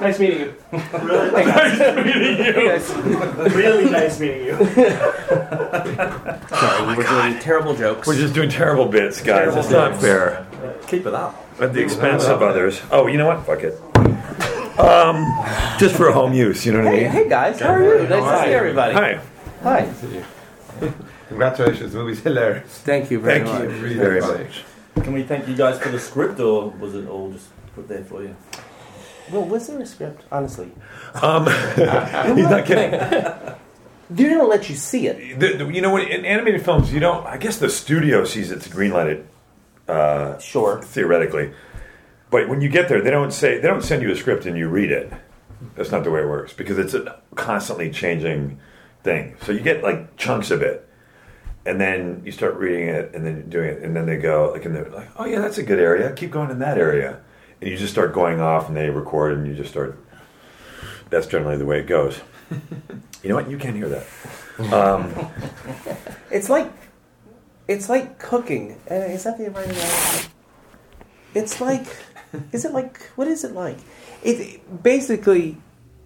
Nice meeting you. Really nice meeting you. really nice meeting you. Sorry, we were doing terrible jokes. We're just doing terrible bits, guys. Terrible it's not bits. fair. Keep it up. At the expense of others. Oh, you know what? Fuck it. Um, just for home use. You know what I Hey, mean? hey guys, how are you? Nice Hi. to see everybody. Hi. Hi. Congratulations, the movie's hilarious. Thank you very Thank you much. Really very funny. much. Can we thank you guys for the script, or was it all just put there for you? Well, was there a script? Honestly, Um, he's not kidding. they're gonna let you see it. The, the- you know? In animated films, you don't. I guess the studio sees it to greenlight it Sure. theoretically, but when you get there, they don't say they don't send you a script and you read it. That's not the way it works because it's a constantly changing thing. So you get like chunks of it, and then you start reading it and then doing it, and then they go like, and they're like, oh yeah, that's a good area. Keep going in that area, and you just start going off, and they record, and you just start. That's generally the way it goes. you know what? You can't hear that. Um, It's like it's like cooking. Uh, is that the right analogy? It's like is it like what is it like? It basically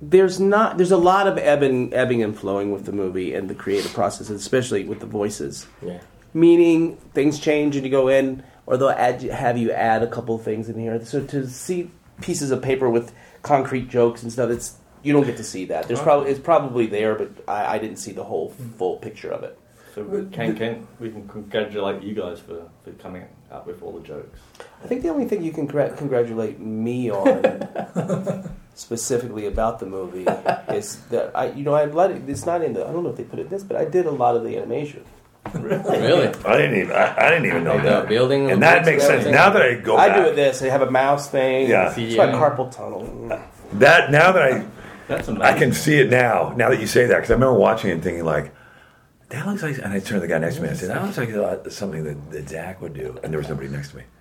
there's not there's a lot of ebbing ebbing and flowing with the movie and the creative process, especially with the voices. Yeah. Meaning things change and you go in, or they'll add, have you add a couple things in here. So to see pieces of paper with concrete jokes and stuff, it's you don't get to see that. There's probably it's probably there, but I, I didn't see the whole mm. full picture of it. So we can, can we can congratulate you guys for, for coming up with all the jokes. I think the only thing you can congrat- congratulate me on, specifically about the movie, is that I, you know, I let it. It's not in the. I don't know if they put it in this, but I did a lot of the animation. Really? I didn't even. I, I didn't even know the that. building and that makes sense now that I go I back. do it this. I have a mouse thing. Yeah. it's my CGI. carpal tunnel. That now that I That's amazing. I can see it now. Now that you say that, because I remember watching it and thinking like, that looks like. And I turned to the guy next to me and I said, that looks like uh, something that, that Zach would do. And there was nobody next to me.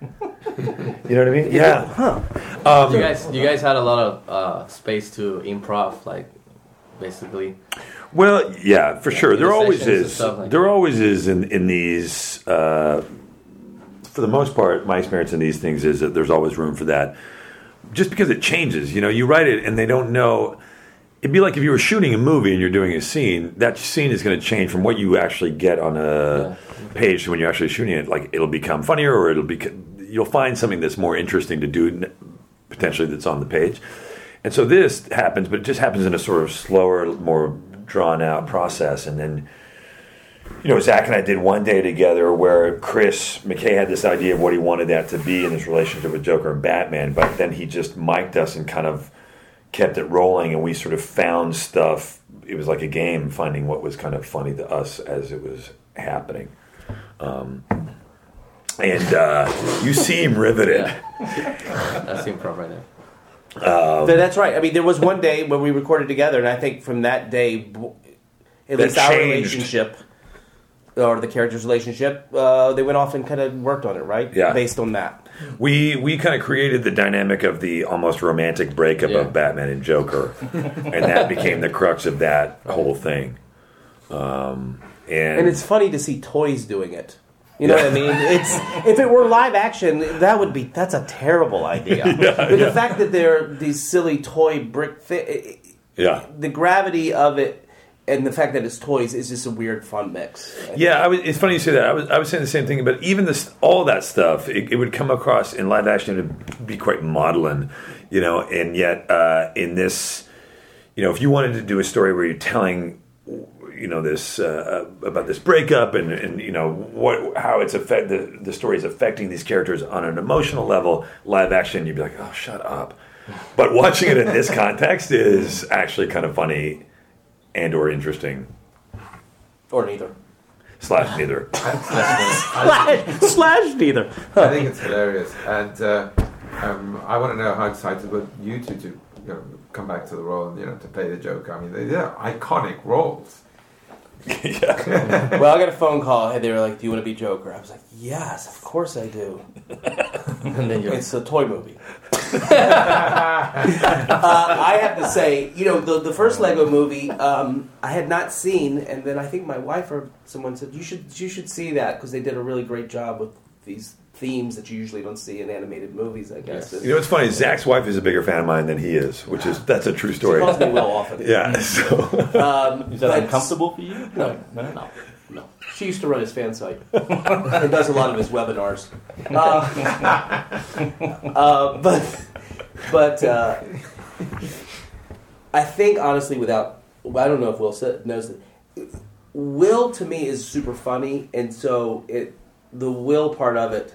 you know what I mean? Yeah. Huh. you guys, you guys had a lot of uh, space to improv, like basically. Well, yeah, for sure. There always is. like there always is in in these. Uh, for the most part, my experience in these things is that there's always room for that. Just because it changes, you know, you write it and they don't know. It'd be like if you were shooting a movie and you're doing a scene. That scene is going to change from what you actually get on a page to when you're actually shooting it. Like it'll become funnier, or it'll be. You'll find something that's more interesting to do potentially that's on the page. And so this happens, but it just happens in a sort of slower, more drawn out process. And then, you know, Zach and I did one day together where Chris McKay had this idea of what he wanted that to be in his relationship with Joker and Batman, but then he just mic'd us and kind of kept it rolling, and we sort of found stuff. It was like a game, finding what was kind of funny to us as it was happening. Um, and uh, you seem riveted. That's improv right there. But that's right. I mean, there was one day when we recorded together, and I think from that day, at least our relationship or the characters' relationship, uh, they went off and kind of worked on it, right? Yeah. Based on that. We we kind of created the dynamic of the almost romantic breakup Yeah. of Batman and Joker, and that became the crux of that whole thing. Um, and, And it's funny to see toys doing it. You know what I mean? It's if it were live action, that would be that's a terrible idea. but the fact that they're these silly toy brick, thi- yeah, the gravity of it, and the fact that it's toys is just a weird fun mix. yeah. I was, it's funny you say that. I was I was saying the same thing, but even this all that stuff, it, it would come across in live action to be quite maudlin, you know. And yet uh, in this, you know, if you wanted to do a story where you're telling you know this uh, about this breakup and, and you know what how it's affect the, the story is affecting these characters on an emotional level live action you'd be like oh shut up but watching it in this context is actually kind of funny and or interesting Or neither. slash neither slash, slash neither. I think it's hilarious. And uh, Um, I want to know how excited were you two to you know, come back to the role and you know to play the Joker. I mean, they're iconic roles. well, I got a phone call and they were like, "Do you want to be Joker?" I was like, "Yes, of course I do." and then you're It's a toy movie. uh, I have to say, you know, the, the first Lego movie um, I had not seen, and then I think my wife or someone said you should you should see that because they did a really great job with these themes that you usually don't see in animated movies. I guess. You know what's funny? Zach's wife is a bigger fan of mine than he is, which is that's a true story. She calls me Will often. Yeah. So Um, Is that uncomfortable for you? No. no, no. No. She used to run his fan site and does a lot of his webinars. Uh, uh, but but uh, I think honestly, without I don't know if Will knows that Will to me is super funny, and so it the Will part of it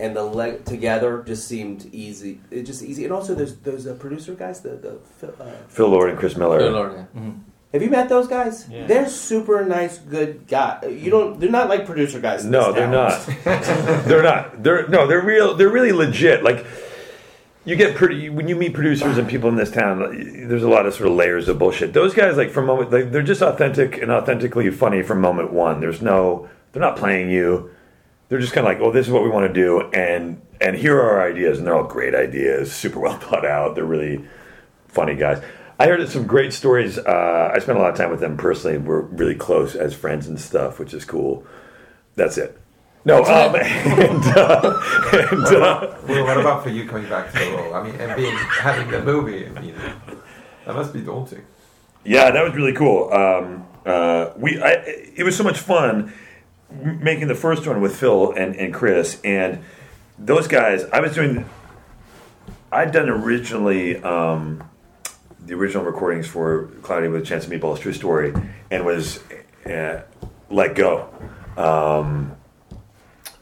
and the leg together just seemed easy. It just easy, and also there's those uh, producer guys, the the. Uh, Phil Lord and Chris Miller. Good Lord, yeah. have you met those guys? Yeah. They're super nice, good guys. You don't. They're not like producer guys. No, they're not. they're not. They're no. They're real. They're really legit. Like you get pretty when you meet producers and people in this town. There's a lot of sort of layers of bullshit. Those guys, like from moment, like, they're just authentic and authentically funny from moment one. There's no. They're not playing you. They're just kind of like, oh, this is what we want to do, and and here are our ideas, and they're all great ideas, super well thought out. They're really funny guys. I heard some great stories. Uh, I spent a lot of time with them personally. We're really close as friends and stuff, which is cool. That's it. No, um, and, uh, and uh, Well, what about for you coming back to the role? I mean, and being having the movie. I mean, that must be daunting. yeah, that was really cool. Um, uh, we, I, it was so much fun making the first one with Phil and, and Chris, and those guys. I was doing. I'd done originally um, the original recordings for Cloudy with a Chance of Meatballs True Story, and was uh, let go. Um,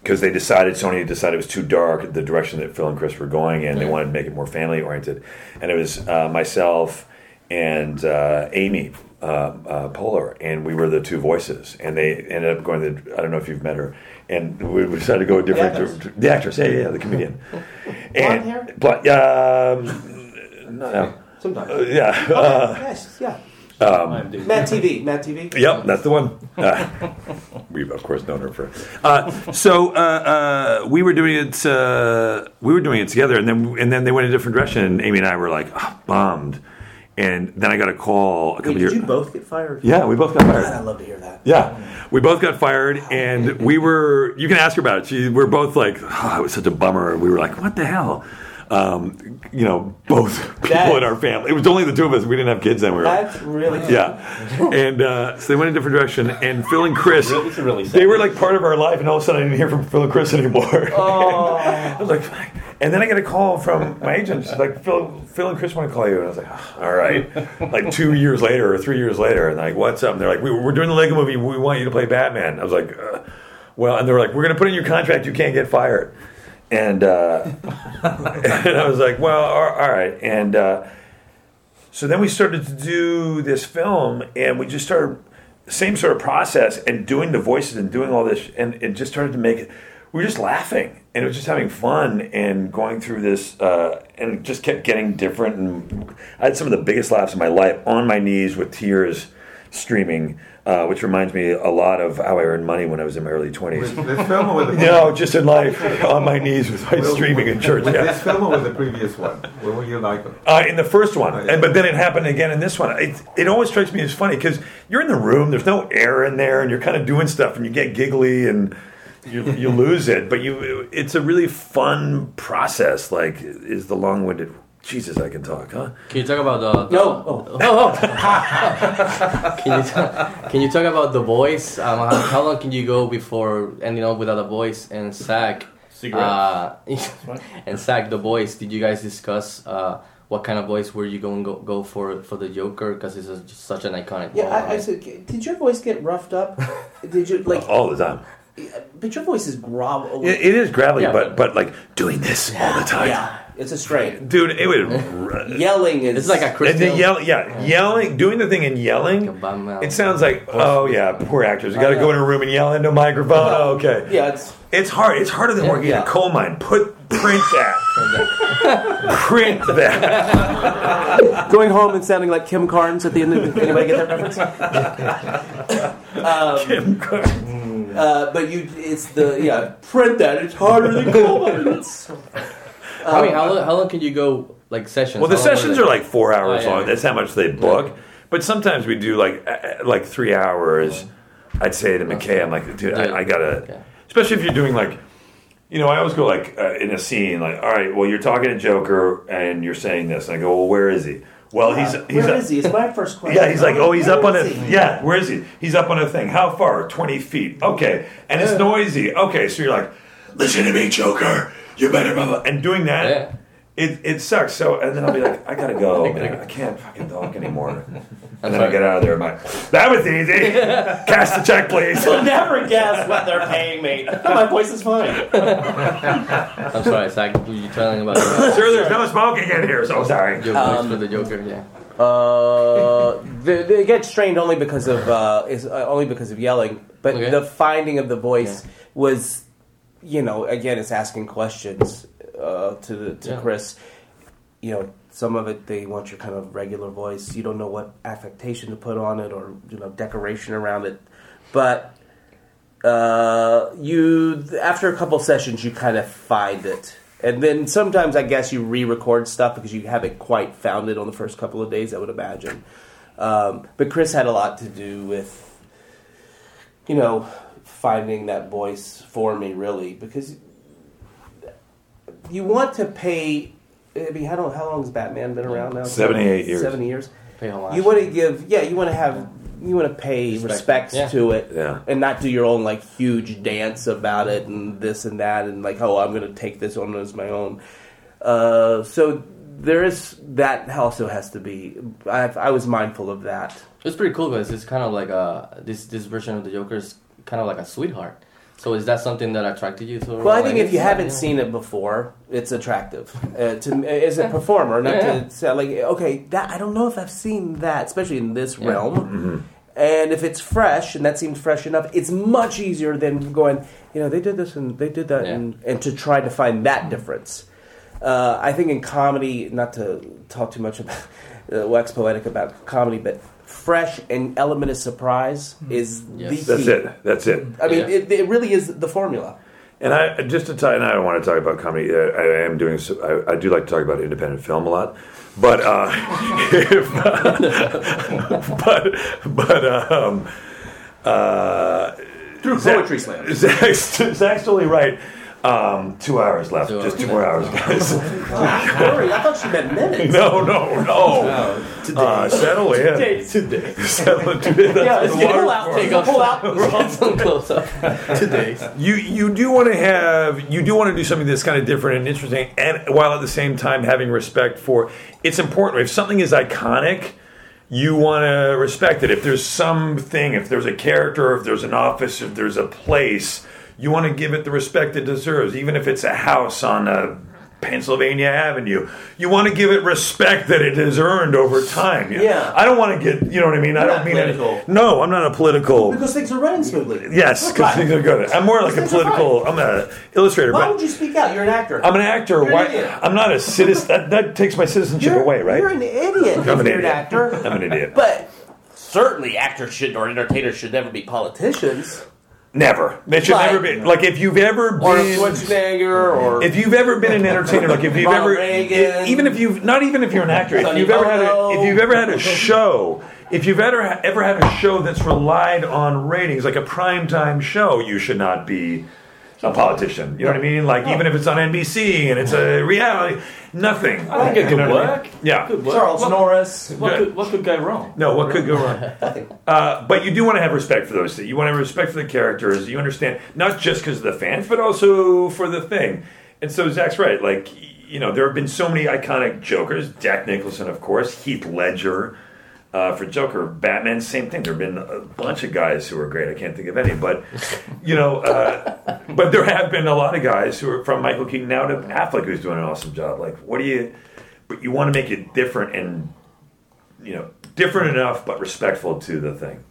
because they decided Sony decided it was too dark the direction that Phil and Chris were going in. They wanted to make it more family oriented, and it was uh, myself and uh, Amy uh, uh, Poehler, and we were the two voices. And they ended up going. To, I don't know if you've met her, and we, we decided to go a different. actress. The actress, yeah, yeah, yeah, the comedian. Blonde hair? but um, no, no. Sometimes. Uh, yeah. Uh, yes. Yeah. I'm Matt TV. Matt TV. Yep, that's the one. Uh, we've of course known her for. Uh, so uh, uh, we were doing it. Uh, we were doing it together, and then and then they went a different direction. And Amy and I were like oh, bummed. And then I got a call a couple Wait, years. did you both get fired? Yeah, we both got God, I'd fired. love to hear that. Yeah, we both got fired, and we were. You can ask her about it. She, we're both like, oh, it was such a bummer. And we were like, what the hell? Um, you know, both people That- in our family. It was only the two of us. We didn't have kids then. We were That's really yeah, and uh, so they went a different direction. And Phil and Chris, Really- really they were like part of our life, and all of a sudden I didn't hear from Phil and Chris anymore. Oh. I was like, "Fuck." And then I get a call from my agent. She's like, Phil, Phil and Chris want to call you, and I was like, "Oh, all right. Like two years later or three years later, and like, what's up? And they're like, we, we're doing the Lego movie. We want you to play Batman. I was like, uh, well, and they're like, we're going to put in your contract. You can't get fired. And uh, and I was like, well, all all right. And uh, so then we started to do this film, and we just started same sort of process and doing the voices and doing all this, and it just started to make it. We were just laughing, and it was just having fun and going through this, uh, and it just kept getting different. And I had some of the biggest laughs of my life on my knees with tears streaming, uh, which reminds me a lot of how I earned money when I was in my early With twenties. this film or with the No, just in life, on my knees with my Well, streaming in church. With Yeah. this film or with the previous one? What were you like? Uh, in the first one, Oh, yeah. and but then it happened again in this one. It, it always strikes me as funny because you're in the room, there's no air in there, and you're kind of doing stuff, and you get giggly and you, you lose it. But you, it's a really fun process. Like, is the long-winded? Jesus, I can talk, huh? Can you talk about the? No. Oh. Oh. oh. Can you ta- can you talk about the voice? Um, how, how long can you go before ending up without a voice? And Zach, Cigarettes. uh, and Zach, the voice. Did you guys discuss uh, what kind of voice were you going to go, go for for the Joker? Because it's a, such an iconic. Yeah, role, I, I said, did your voice get roughed up? Did you like? All the time. But your voice is grovel. It, it is gravelly, Yeah, but but like doing this all the time. Yeah. it's a strain. dude, it would. Yelling is It's like a And Christian. then yell, yeah, yelling, doing the thing and yelling. Like a bum mouth. It sounds like, oh yeah, poor actors. You oh, got to go in a room and yell into a microphone. Oh, okay, Yeah, it's it's hard. It's harder than Yeah. working in a coal mine. Put print that. print that. going home and sounding like Kim Carnes at the end of the. Anybody get that reference? Um, Kim Carnes. Uh, but you, it's the yeah. Print that. It's harder than coal mines. I mean, how long, how long can you go like sessions? Well, the How long sessions they? are like four hours Oh, yeah. long. That's how much they book. But sometimes we do like uh, like three hours. I'd say to McKay, I'm like, dude, Yeah. I, I gotta. Okay. Especially if you're doing like, you know, I always go like uh, in a scene, like, all right, well, you're talking to Joker and you're saying this, and I go, well, where is he? Well, he's he's Where a- is he? It's my first question. Yeah, he's like, oh, he's Where up on a he? yeah. Where is he? He's up on a thing. How far? Twenty feet. Okay, and it's noisy. Okay, so you're like, listen to me, Joker. You better blah, blah. and doing that. Yeah. It, it sucks. So and then I'll be like, I gotta go. man. I can't fucking talk anymore. And then I get out of there. and I'm like, that was easy. Cash the check, please. You'll never guess what they're paying me. My voice is fine. I'm sorry, Zach. Were you telling about your, Sir, there's no smoking in here. So sorry. your voice for the Joker? Yeah. Uh, they, they get strained only because of uh, is uh, only because of yelling. But Okay. the finding of the voice Yeah. was, you know, again, it's asking questions uh, to the, to Yeah. Chris. You know, some of it they want your kind of regular voice. You don't know what affectation to put on it or you know decoration around it, but uh, you after a couple sessions you kind of find it. And then sometimes i guess you re-record stuff because you haven't quite found it on the first couple of days i would imagine. Um, but chris had a lot to do with you know finding that voice for me really because you want to pay i mean how, long- how long has batman been around now 78 years. 70 years Pay homage. you want to give yeah you want to have you want to pay Respect. respects Yeah. to it Yeah. and not do your own like huge dance about it and this and that and like oh i'm going to take this on as my own uh, so there is that also has to be I, I was mindful of that It's pretty cool because it's kind of like a this this version of the Joker is kind of like a sweetheart. So is that something that attracted you to? well i think if you haven't Yeah. seen it before it's attractive uh, to as a performer not Yeah. to say like okay that i don't know if i've seen that especially in this Yeah. realm Mm-hmm. And if it's fresh, and that seems fresh enough, it's much easier than going, you know, they did this and they did that, Yeah. and, and to try to find that difference. Uh, I think in comedy, not to talk too much about uh, wax poetic about comedy, but fresh and element of surprise is Yes. the key. That's it. That's it. I mean, Yeah. it, it really is the formula. And I just to tell you, and I don't want to talk about comedy. Uh, I am doing. so- I, I do like to talk about independent film a lot, but uh, if, but but um, uh, Through Zach- poetry slam. Zach's, Zach's totally right. Um, two hours left. Two Just two more hours, guys. Sorry, I thought she meant minutes. no, no, no. Uh, settle in. Today. Settle in. That's Yeah, it's the get pull word out, for take a pull out. Some close up today. you you do want to have you do want to do something that's kind of different and interesting and while at the same time having respect for it's important if something is iconic you want to respect it if there's something if there's a character if there's an office if there's a place you want to give it the respect it deserves even if it's a house on a Pennsylvania Avenue. You want to give it respect that it has earned over time. You know? Yeah. I don't want to get, you know what I mean? I You're don't not mean it. political. No, I'm not a political. Because things are running smoothly. Yes, because things are good. I'm more like a political. I'm an illustrator, Why would you speak out? You're an actor. I'm an actor. You're an Why? idiot. I'm not a citizen. That, that takes my citizenship You're, away, right? You're an idiot I'm an you're idiot. an actor. I'm an idiot. But certainly actors should or entertainers should never be politicians. Never. They should Like- never be. Like if you've ever Or been. Schwarzenegger or If you've ever been an entertainer, like if you've Ronald ever, Reagan. even if you've not even if you're an actor, if Sonny you've ever had a, Bono. if you've ever had a show, if you've ever ever had a show that's relied on ratings, like a primetime show, you should not be a politician. You know what I mean? Like even if it's on NBC and it's a reality, nothing. I think it could know what I mean? work. Yeah. Could work. Charles what, Norris. What could, what could go wrong? No, what could go wrong? Uh, but you do want to have respect for those things. You want to have respect for the characters. You understand, not just because of the fans, but also for the thing. And so Zach's right. Like, you know, there have been so many iconic Jokers. Jack Nicholson, of course. Heath Ledger. Uh, for Joker, Batman, same thing. There have been a bunch of guys who are great. I can't think of any, but you know, uh, but there have been a lot of guys who are from Michael Keaton now to Affleck, who's doing an awesome job. Like, what do you? But you want to make it different and you know, different enough but respectful to the thing.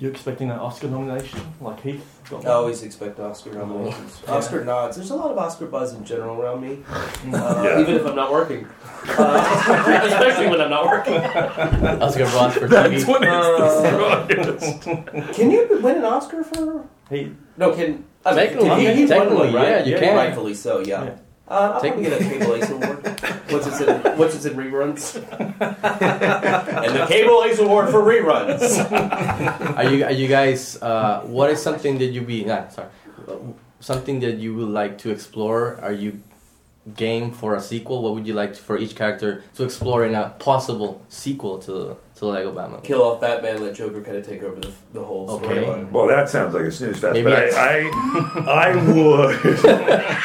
You expecting an Oscar nomination like Heath? Got I always expect Oscar nominations. Oscar nods. There's a lot of Oscar buzz in general around me, uh, Yeah. even if I'm not working. Uh, especially when I'm not working. Oscar Ross for That's TV. what Uh, it's the strongest. Can you win an Oscar for? Heath. No, can. I mean, Technically, can he, he's won technically, one, right? yeah, you can. Rightfully so, yeah. Yeah. Uh, I'll Take- probably get a Cable Ace Award. What's its in, what's its in reruns? and the Cable Ace Award for reruns. Are you are you guys? Uh, what is something that you be? Nah, sorry. Something that you would like to explore? Are you game for a sequel? What would you like for each character to explore in a possible sequel to to Lego Batman? Kill off Batman, let Joker kind of take over the, the whole Okay. storyline. Well, that sounds like a snooze fest, Maybe but I, I, I would,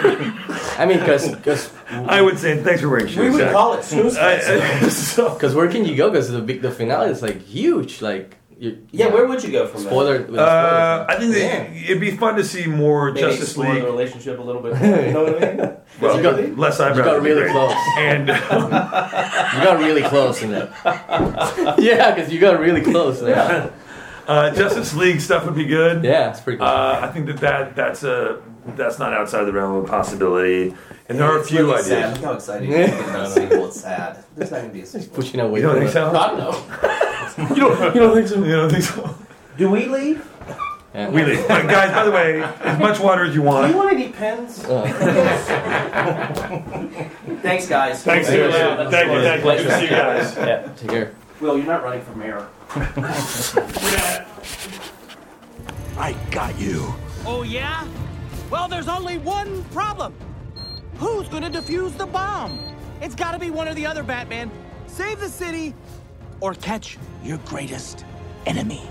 I mean, because I would say thanks for wearing shoes. We would Zach. call it Snooze I- Fest. I- so- because where can you go? Because the big the finale is like huge. Like you, Yeah, where would you go from spoiler? that? with Uh, I think Yeah. that it'd be fun to see more Maybe Justice explore League. the relationship a little bit. more, You know what I mean? Well, You got- less eyebrows. you got really close. And You got really close in that. yeah, because you got really close. Yeah, uh, Justice League stuff would be good. yeah, it's pretty cool. Uh, I think that, that that's a that's not outside the realm of possibility. And there are a few really ideas. Sad. Look how exciting you are about a sequel. It's sad. There's not going to be a sequel. Pushing away. You don't from think it. so? God, no. You don't, know. you don't think so? You don't think so? Do we leave? Yeah. We leave. Uh, guys, by the way, as much water as you want. Do you want. want any pens? Uh, Thanks, guys. Thanks, Thank dude. you. Thank you, thank you. Good to see you guys. yeah, take care. Will, you're not running for mayor. I got you. Oh, yeah? Well, there's only one problem. Who's gonna defuse the bomb? It's gotta be one or the other, Batman. Save the city or catch your greatest enemy.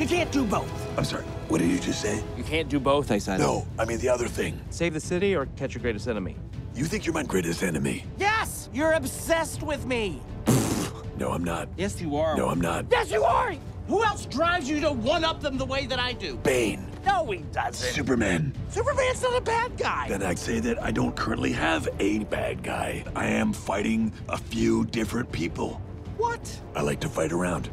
You can't do both. I'm sorry. What did you just say? You can't do both, I said. No, I mean the other thing. Save the city or catch your greatest enemy. You think you're my greatest enemy? Yes! You're obsessed with me. No, I'm not. Yes, you are. No, I'm not. Yes, you are! Who else drives you to one up them the way that I do? Bane. No, he doesn't. Superman. Superman's not a bad guy. Then I'd say that I don't currently have a bad guy. I am fighting a few different people. What? I like to fight around.